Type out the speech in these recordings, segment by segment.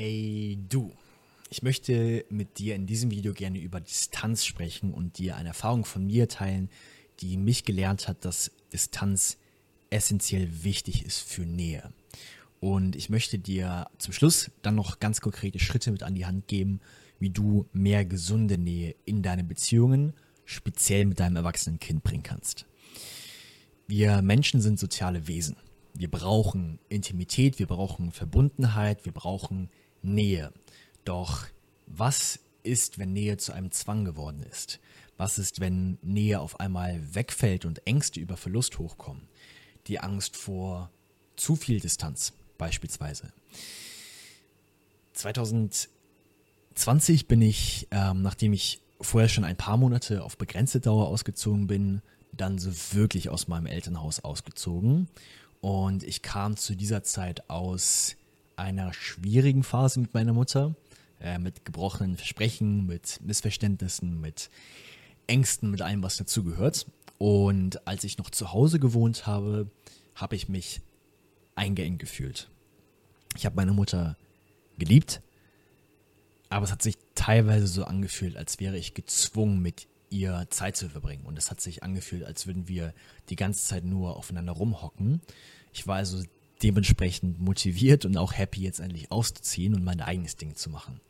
Hey du, ich möchte mit dir in diesem Video gerne über Distanz sprechen und dir eine Erfahrung von mir teilen, die mich gelernt hat, dass Distanz essentiell wichtig ist für Nähe. Und ich möchte dir zum Schluss dann noch ganz konkrete Schritte mit an die Hand geben, wie du mehr gesunde Nähe in deine Beziehungen, speziell mit deinem erwachsenen Kind bringen kannst. Wir Menschen sind soziale Wesen. Wir brauchen Intimität, wir brauchen Verbundenheit, wir brauchen Nähe. Doch was ist, wenn Nähe zu einem Zwang geworden ist? Was ist, wenn Nähe auf einmal wegfällt und Ängste über Verlust hochkommen? Die Angst vor zu viel Distanz beispielsweise. 2020 bin ich, ähm, nachdem ich vorher schon ein paar Monate auf begrenzte Dauer ausgezogen bin, dann so wirklich aus meinem Elternhaus ausgezogen und ich kam zu dieser Zeit aus einer schwierigen Phase mit meiner Mutter, äh, mit gebrochenen Versprechen, mit Missverständnissen, mit Ängsten, mit allem, was dazugehört. Und als ich noch zu Hause gewohnt habe, habe ich mich eingeengt gefühlt. Ich habe meine Mutter geliebt, aber es hat sich teilweise so angefühlt, als wäre ich gezwungen, mit ihr Zeit zu verbringen. Und es hat sich angefühlt, als würden wir die ganze Zeit nur aufeinander rumhocken. Ich war also dementsprechend motiviert und auch happy, jetzt endlich auszuziehen und mein eigenes Ding zu machen.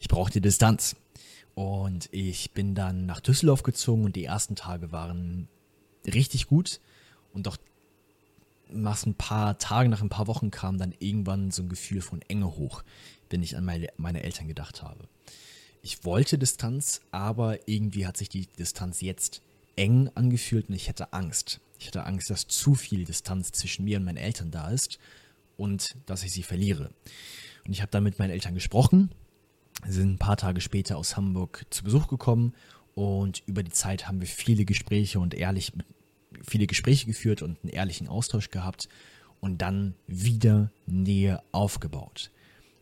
Ich brauchte Distanz. Und ich bin dann nach Düsseldorf gezogen und die ersten Tage waren richtig gut. Und doch nach ein paar Tagen, nach ein paar Wochen kam dann irgendwann so ein Gefühl von Enge hoch, wenn ich an meine, meine Eltern gedacht habe ich wollte Distanz, aber irgendwie hat sich die Distanz jetzt eng angefühlt und ich hatte Angst. Ich hatte Angst, dass zu viel Distanz zwischen mir und meinen Eltern da ist und dass ich sie verliere. Und ich habe dann mit meinen Eltern gesprochen, sind ein paar Tage später aus Hamburg zu Besuch gekommen und über die Zeit haben wir viele Gespräche und ehrlich viele Gespräche geführt und einen ehrlichen Austausch gehabt und dann wieder Nähe aufgebaut.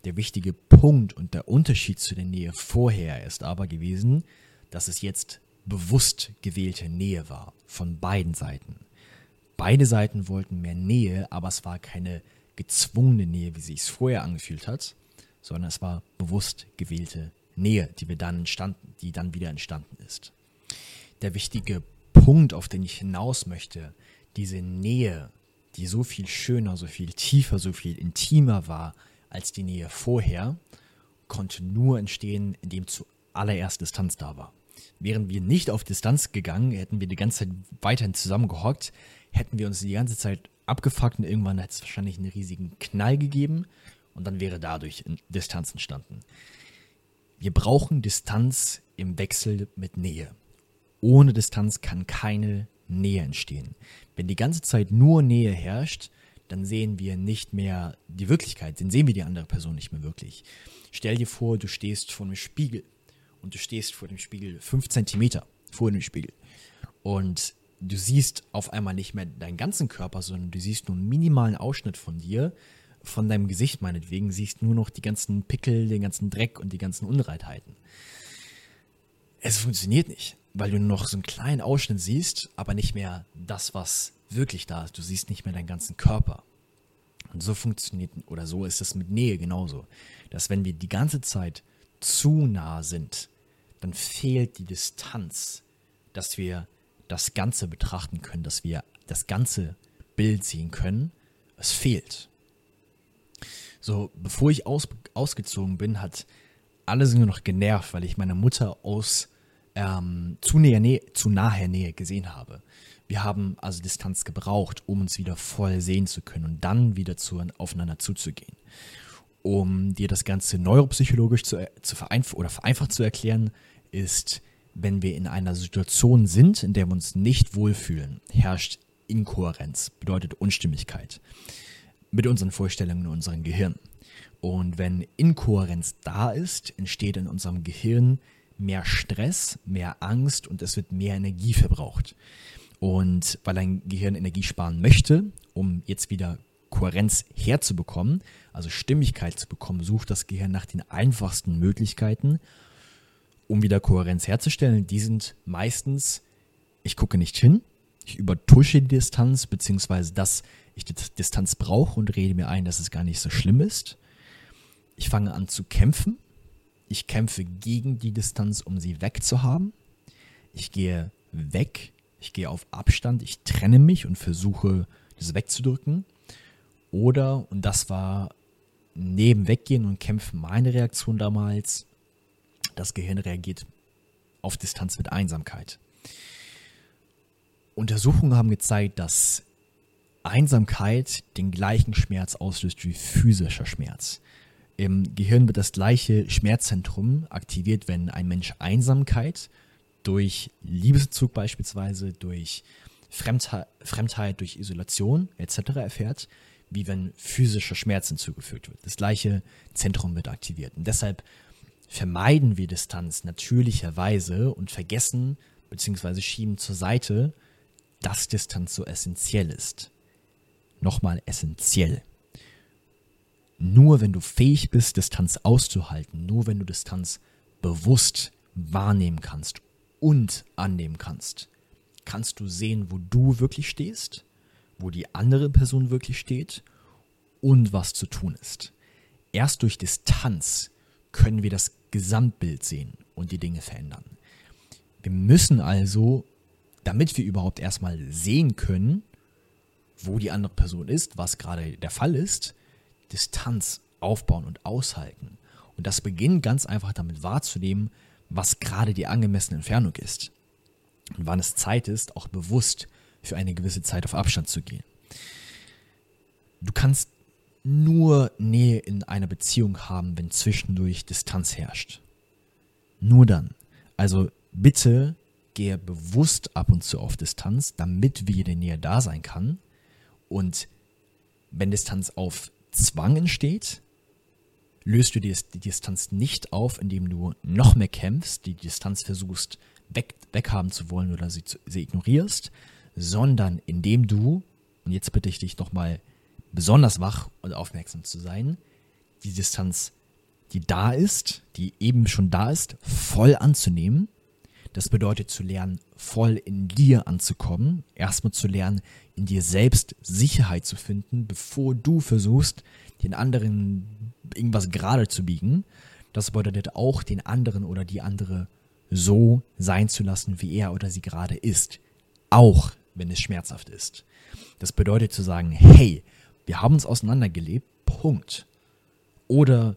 Der wichtige Punkt und der Unterschied zu der Nähe vorher ist aber gewesen, dass es jetzt bewusst gewählte Nähe war von beiden Seiten. Beide Seiten wollten mehr Nähe, aber es war keine gezwungene Nähe, wie sich es vorher angefühlt hat, sondern es war bewusst gewählte Nähe, die wir dann entstanden, die dann wieder entstanden ist. Der wichtige Punkt, auf den ich hinaus möchte, diese Nähe, die so viel schöner, so viel tiefer, so viel intimer war, als die Nähe vorher, konnte nur entstehen, indem zuallererst Distanz da war. Wären wir nicht auf Distanz gegangen, hätten wir die ganze Zeit weiterhin zusammengehockt, hätten wir uns die ganze Zeit abgefuckt und irgendwann hätte es wahrscheinlich einen riesigen Knall gegeben und dann wäre dadurch Distanz entstanden. Wir brauchen Distanz im Wechsel mit Nähe. Ohne Distanz kann keine Nähe entstehen. Wenn die ganze Zeit nur Nähe herrscht, dann sehen wir nicht mehr die Wirklichkeit, dann sehen wir die andere Person nicht mehr wirklich. Stell dir vor, du stehst vor einem Spiegel und du stehst vor dem Spiegel fünf Zentimeter vor dem Spiegel und du siehst auf einmal nicht mehr deinen ganzen Körper, sondern du siehst nur einen minimalen Ausschnitt von dir, von deinem Gesicht meinetwegen, siehst nur noch die ganzen Pickel, den ganzen Dreck und die ganzen Unreinheiten. Es funktioniert nicht, weil du nur noch so einen kleinen Ausschnitt siehst, aber nicht mehr das, was wirklich da ist. Du siehst nicht mehr deinen ganzen Körper. Und so funktioniert, oder so ist es mit Nähe genauso. Dass wenn wir die ganze Zeit zu nah sind, dann fehlt die Distanz, dass wir das Ganze betrachten können, dass wir das ganze Bild sehen können. Es fehlt. So, bevor ich aus, ausgezogen bin, hat alles nur noch genervt, weil ich meine Mutter aus ähm, zu, näher, Nähe, zu naher Nähe gesehen habe. Wir haben also Distanz gebraucht, um uns wieder voll sehen zu können und dann wieder zu, aufeinander zuzugehen. Um dir das Ganze neuropsychologisch zu, zu vereinf oder vereinfacht zu erklären, ist, wenn wir in einer Situation sind, in der wir uns nicht wohlfühlen, herrscht Inkohärenz, bedeutet Unstimmigkeit mit unseren Vorstellungen in unserem Gehirn. Und wenn Inkohärenz da ist, entsteht in unserem Gehirn mehr Stress, mehr Angst und es wird mehr Energie verbraucht. Und weil dein Gehirn Energie sparen möchte, um jetzt wieder Kohärenz herzubekommen, also Stimmigkeit zu bekommen, sucht das Gehirn nach den einfachsten Möglichkeiten, um wieder Kohärenz herzustellen. Die sind meistens, ich gucke nicht hin, ich übertusche die Distanz, beziehungsweise dass ich die Distanz brauche und rede mir ein, dass es gar nicht so schlimm ist. Ich fange an zu kämpfen. Ich kämpfe gegen die Distanz, um sie wegzuhaben. Ich gehe weg. Ich gehe auf Abstand. Ich trenne mich und versuche, das wegzudrücken. Oder, und das war neben Weggehen und Kämpfen meine Reaktion damals, das Gehirn reagiert auf Distanz mit Einsamkeit. Untersuchungen haben gezeigt, dass Einsamkeit den gleichen Schmerz auslöst wie physischer Schmerz. Im Gehirn wird das gleiche Schmerzzentrum aktiviert, wenn ein Mensch Einsamkeit durch Liebeszug beispielsweise, durch Fremdheit, Fremdheit durch Isolation etc. erfährt, wie wenn physischer Schmerz hinzugefügt wird. Das gleiche Zentrum wird aktiviert. Und deshalb vermeiden wir Distanz natürlicherweise und vergessen bzw. schieben zur Seite, dass Distanz so essentiell ist. Nochmal essentiell. Nur wenn du fähig bist, Distanz auszuhalten, nur wenn du Distanz bewusst wahrnehmen kannst und annehmen kannst, kannst du sehen, wo du wirklich stehst, wo die andere Person wirklich steht und was zu tun ist. Erst durch Distanz können wir das Gesamtbild sehen und die Dinge verändern. Wir müssen also, damit wir überhaupt erstmal sehen können, wo die andere Person ist, was gerade der Fall ist, Distanz aufbauen und aushalten. Und das beginnt ganz einfach damit wahrzunehmen, was gerade die angemessene Entfernung ist. Und wann es Zeit ist, auch bewusst für eine gewisse Zeit auf Abstand zu gehen. Du kannst nur Nähe in einer Beziehung haben, wenn zwischendurch Distanz herrscht. Nur dann. Also bitte gehe bewusst ab und zu auf Distanz, damit wieder Nähe da sein kann. Und wenn Distanz auf Zwang entsteht, löst du die, Distanz nicht auf, indem du noch mehr kämpfst, die Distanz versuchst weg, weghaben zu wollen oder sie, sie ignorierst, sondern indem du, und jetzt bitte ich dich nochmal besonders wach und aufmerksam zu sein, die Distanz, die da ist, die eben schon da ist, voll anzunehmen. Das bedeutet zu lernen, voll in dir anzukommen, erstmal zu lernen, in dir selbst Sicherheit zu finden, bevor du versuchst, den anderen irgendwas gerade zu biegen. Das bedeutet auch, den anderen oder die andere so sein zu lassen, wie er oder sie gerade ist. Auch wenn es schmerzhaft ist. Das bedeutet zu sagen, hey, wir haben uns auseinandergelebt, Punkt. Oder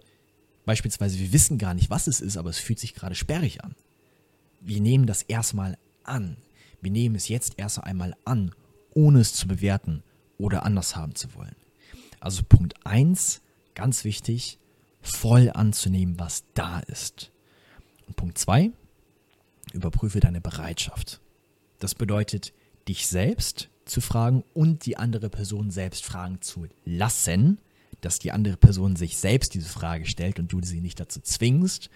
beispielsweise, wir wissen gar nicht, was es ist, aber es fühlt sich gerade sperrig an. Wir nehmen das erstmal an. Wir nehmen es jetzt erst einmal an, ohne es zu bewerten oder anders haben zu wollen. Also Punkt 1, ganz wichtig, voll anzunehmen, was da ist. Und Punkt 2, überprüfe deine Bereitschaft. Das bedeutet, dich selbst zu fragen und die andere Person selbst fragen zu lassen, dass die andere Person sich selbst diese Frage stellt und du sie nicht dazu zwingst,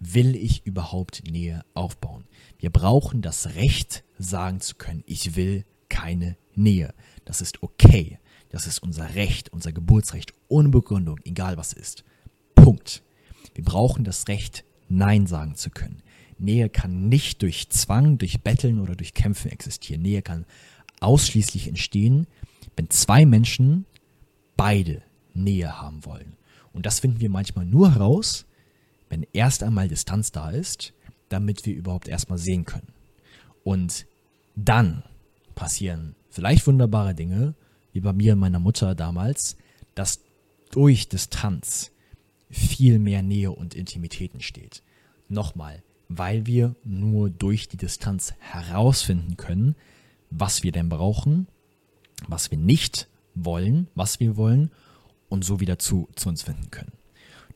will ich überhaupt Nähe aufbauen? Wir brauchen das Recht, sagen zu können, ich will keine Nähe. Das ist okay. Das ist unser Recht, unser Geburtsrecht, ohne Begründung, egal was ist. Punkt. Wir brauchen das Recht, Nein sagen zu können. Nähe kann nicht durch Zwang, durch Betteln oder durch Kämpfen existieren. Nähe kann ausschließlich entstehen, wenn zwei Menschen beide Nähe haben wollen. Und das finden wir manchmal nur heraus, wenn erst einmal Distanz da ist, damit wir überhaupt erstmal sehen können. Und dann passieren vielleicht wunderbare Dinge, wie bei mir und meiner Mutter damals, dass durch Distanz viel mehr Nähe und Intimität entsteht. Nochmal, weil wir nur durch die Distanz herausfinden können, was wir denn brauchen, was wir nicht wollen, was wir wollen und so wieder zu, zu uns finden können.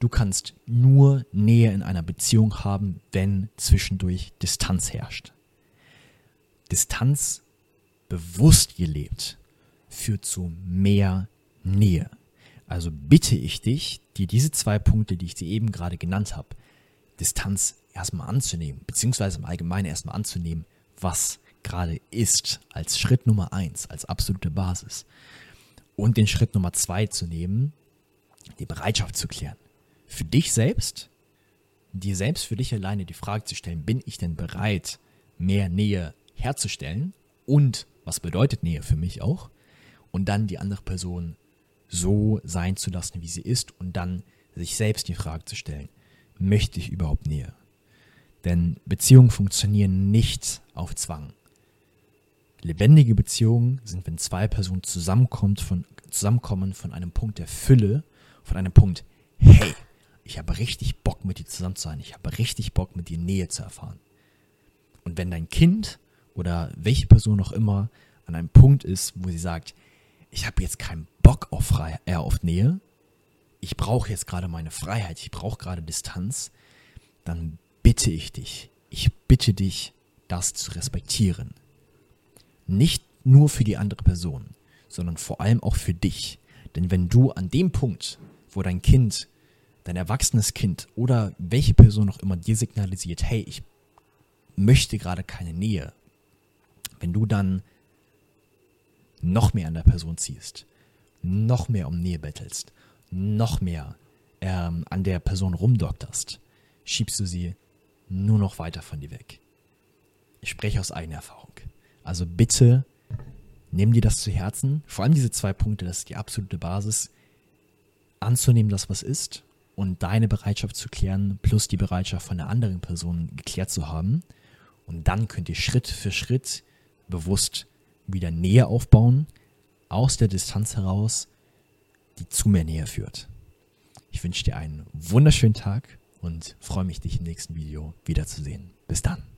Du kannst nur Nähe in einer Beziehung haben, wenn zwischendurch Distanz herrscht. Distanz bewusst gelebt führt zu mehr Nähe. Also bitte ich dich, dir diese zwei Punkte, die ich dir eben gerade genannt habe, Distanz erstmal anzunehmen, beziehungsweise im Allgemeinen erstmal anzunehmen, was gerade ist, als Schritt Nummer eins, als absolute Basis. Und den Schritt Nummer zwei zu nehmen, die Bereitschaft zu klären. Für dich selbst, dir selbst für dich alleine die Frage zu stellen, bin ich denn bereit, mehr Nähe herzustellen? Und was bedeutet Nähe für mich auch? Und dann die andere Person so sein zu lassen, wie sie ist und dann sich selbst die Frage zu stellen, möchte ich überhaupt Nähe? Denn Beziehungen funktionieren nicht auf Zwang. Lebendige Beziehungen sind, wenn zwei Personen zusammenkommt von, zusammenkommen von einem Punkt der Fülle, von einem Punkt, hey, ich habe richtig Bock mit dir zusammen zu sein, ich habe richtig Bock mit dir Nähe zu erfahren. Und wenn dein Kind oder welche Person auch immer an einem Punkt ist, wo sie sagt, ich habe jetzt keinen Bock auf, Freiheit, äh, auf Nähe, ich brauche jetzt gerade meine Freiheit, ich brauche gerade Distanz, dann bitte ich dich, ich bitte dich, das zu respektieren. Nicht nur für die andere Person, sondern vor allem auch für dich. Denn wenn du an dem Punkt, wo dein Kind, dein erwachsenes Kind oder welche Person auch immer dir signalisiert, hey, ich möchte gerade keine Nähe, wenn du dann noch mehr an der Person ziehst, noch mehr um Nähe bettelst, noch mehr ähm, an der Person rumdokterst, schiebst du sie nur noch weiter von dir weg. Ich spreche aus eigener Erfahrung. Also bitte nimm dir das zu Herzen. Vor allem diese zwei Punkte, das ist die absolute Basis. Anzunehmen, dass was ist und deine Bereitschaft zu klären, plus die Bereitschaft von der anderen Person geklärt zu haben. Und dann könnt ihr Schritt für Schritt bewusst wieder Nähe aufbauen, aus der Distanz heraus, die zu mehr Nähe führt. Ich wünsche dir einen wunderschönen Tag und freue mich, dich im nächsten Video wiederzusehen. Bis dann.